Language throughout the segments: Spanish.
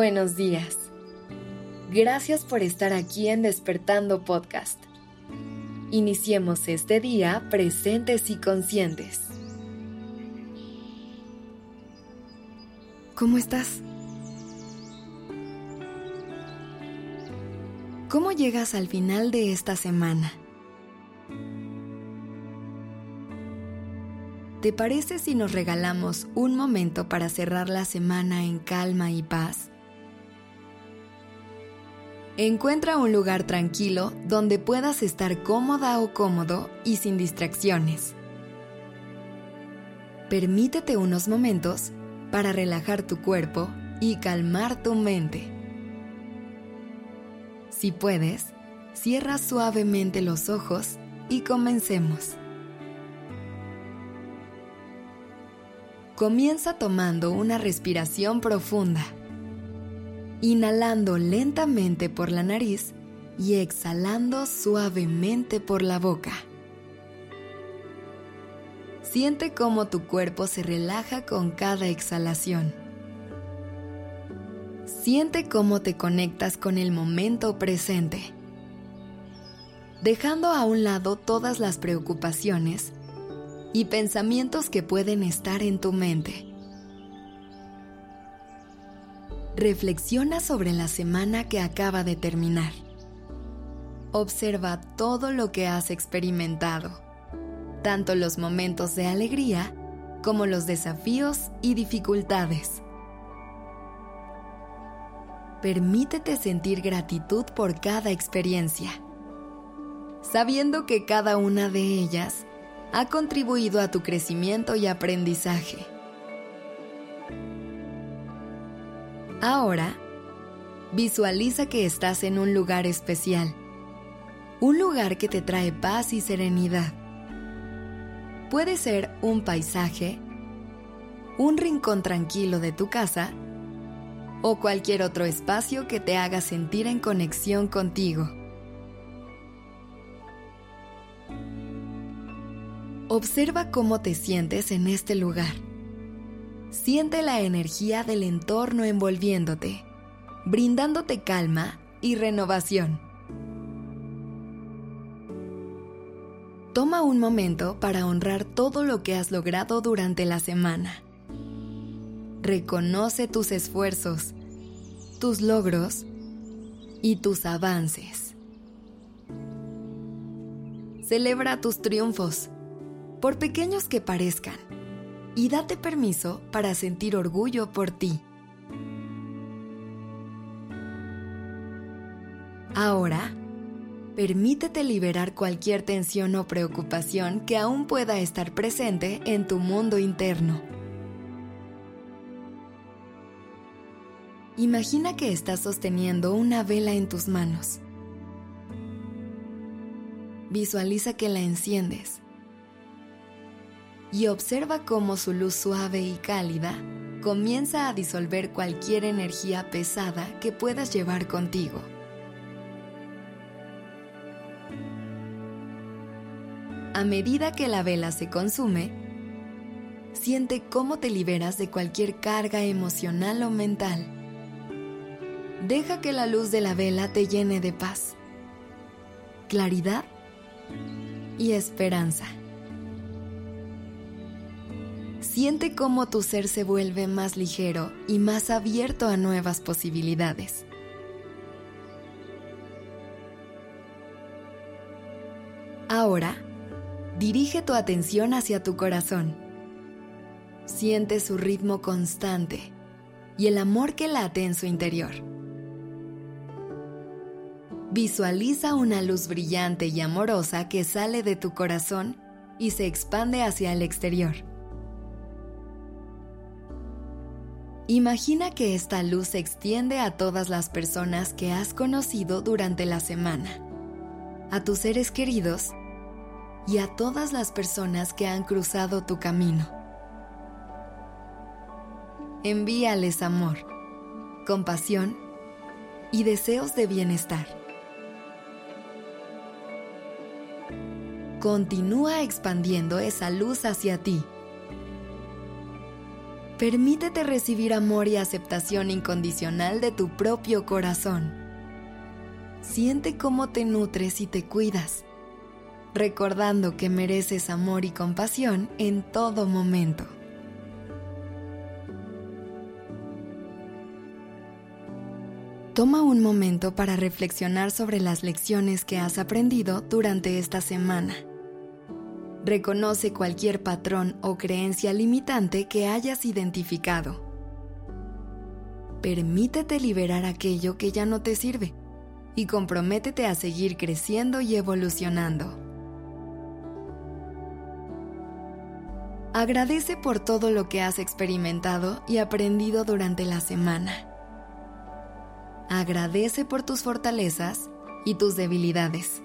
Buenos días. Gracias por estar aquí en Despertando Podcast. Iniciemos este día presentes y conscientes. ¿Cómo estás? ¿Cómo llegas al final de esta semana? ¿Te parece si nos regalamos un momento para cerrar la semana en calma y paz? Encuentra un lugar tranquilo donde puedas estar cómoda o cómodo y sin distracciones. Permítete unos momentos para relajar tu cuerpo y calmar tu mente. Si puedes, cierra suavemente los ojos y comencemos. Comienza tomando una respiración profunda inhalando lentamente por la nariz y exhalando suavemente por la boca. Siente cómo tu cuerpo se relaja con cada exhalación. Siente cómo te conectas con el momento presente, dejando a un lado todas las preocupaciones y pensamientos que pueden estar en tu mente. Reflexiona sobre la semana que acaba de terminar. Observa todo lo que has experimentado, tanto los momentos de alegría como los desafíos y dificultades. Permítete sentir gratitud por cada experiencia, sabiendo que cada una de ellas ha contribuido a tu crecimiento y aprendizaje. Ahora, visualiza que estás en un lugar especial, un lugar que te trae paz y serenidad. Puede ser un paisaje, un rincón tranquilo de tu casa o cualquier otro espacio que te haga sentir en conexión contigo. Observa cómo te sientes en este lugar. Siente la energía del entorno envolviéndote, brindándote calma y renovación. Toma un momento para honrar todo lo que has logrado durante la semana. Reconoce tus esfuerzos, tus logros y tus avances. Celebra tus triunfos, por pequeños que parezcan y date permiso para sentir orgullo por ti. Ahora, permítete liberar cualquier tensión o preocupación que aún pueda estar presente en tu mundo interno. Imagina que estás sosteniendo una vela en tus manos. Visualiza que la enciendes y observa cómo su luz suave y cálida comienza a disolver cualquier energía pesada que puedas llevar contigo. A medida que la vela se consume, siente cómo te liberas de cualquier carga emocional o mental. Deja que la luz de la vela te llene de paz, claridad y esperanza. Siente cómo tu ser se vuelve más ligero y más abierto a nuevas posibilidades. Ahora, dirige tu atención hacia tu corazón. Siente su ritmo constante y el amor que late en su interior. Visualiza una luz brillante y amorosa que sale de tu corazón y se expande hacia el exterior. Imagina que esta luz se extiende a todas las personas que has conocido durante la semana, a tus seres queridos y a todas las personas que han cruzado tu camino. Envíales amor, compasión y deseos de bienestar. Continúa expandiendo esa luz hacia ti Permítete recibir amor y aceptación incondicional de tu propio corazón. Siente cómo te nutres y te cuidas, recordando que mereces amor y compasión en todo momento. Toma un momento para reflexionar sobre las lecciones que has aprendido durante esta semana. Reconoce cualquier patrón o creencia limitante que hayas identificado. Permítete liberar aquello que ya no te sirve y comprométete a seguir creciendo y evolucionando. Agradece por todo lo que has experimentado y aprendido durante la semana. Agradece por tus fortalezas y tus debilidades,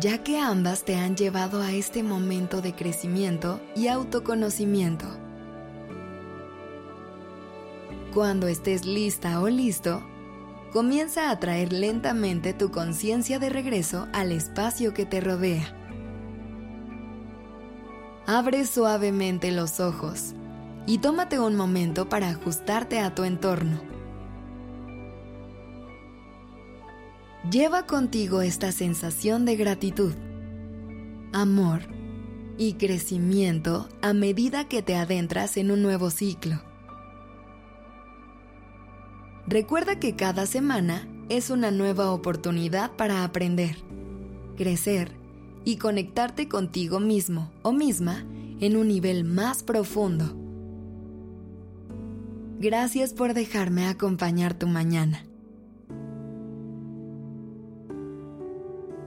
ya que ambas te han llevado a este momento de crecimiento y autoconocimiento. Cuando estés lista o listo, comienza a traer lentamente tu conciencia de regreso al espacio que te rodea. Abre suavemente los ojos y tómate un momento para ajustarte a tu entorno. Lleva contigo esta sensación de gratitud, amor y crecimiento a medida que te adentras en un nuevo ciclo. Recuerda que cada semana es una nueva oportunidad para aprender, crecer y conectarte contigo mismo o misma en un nivel más profundo. Gracias por dejarme acompañar tu mañana.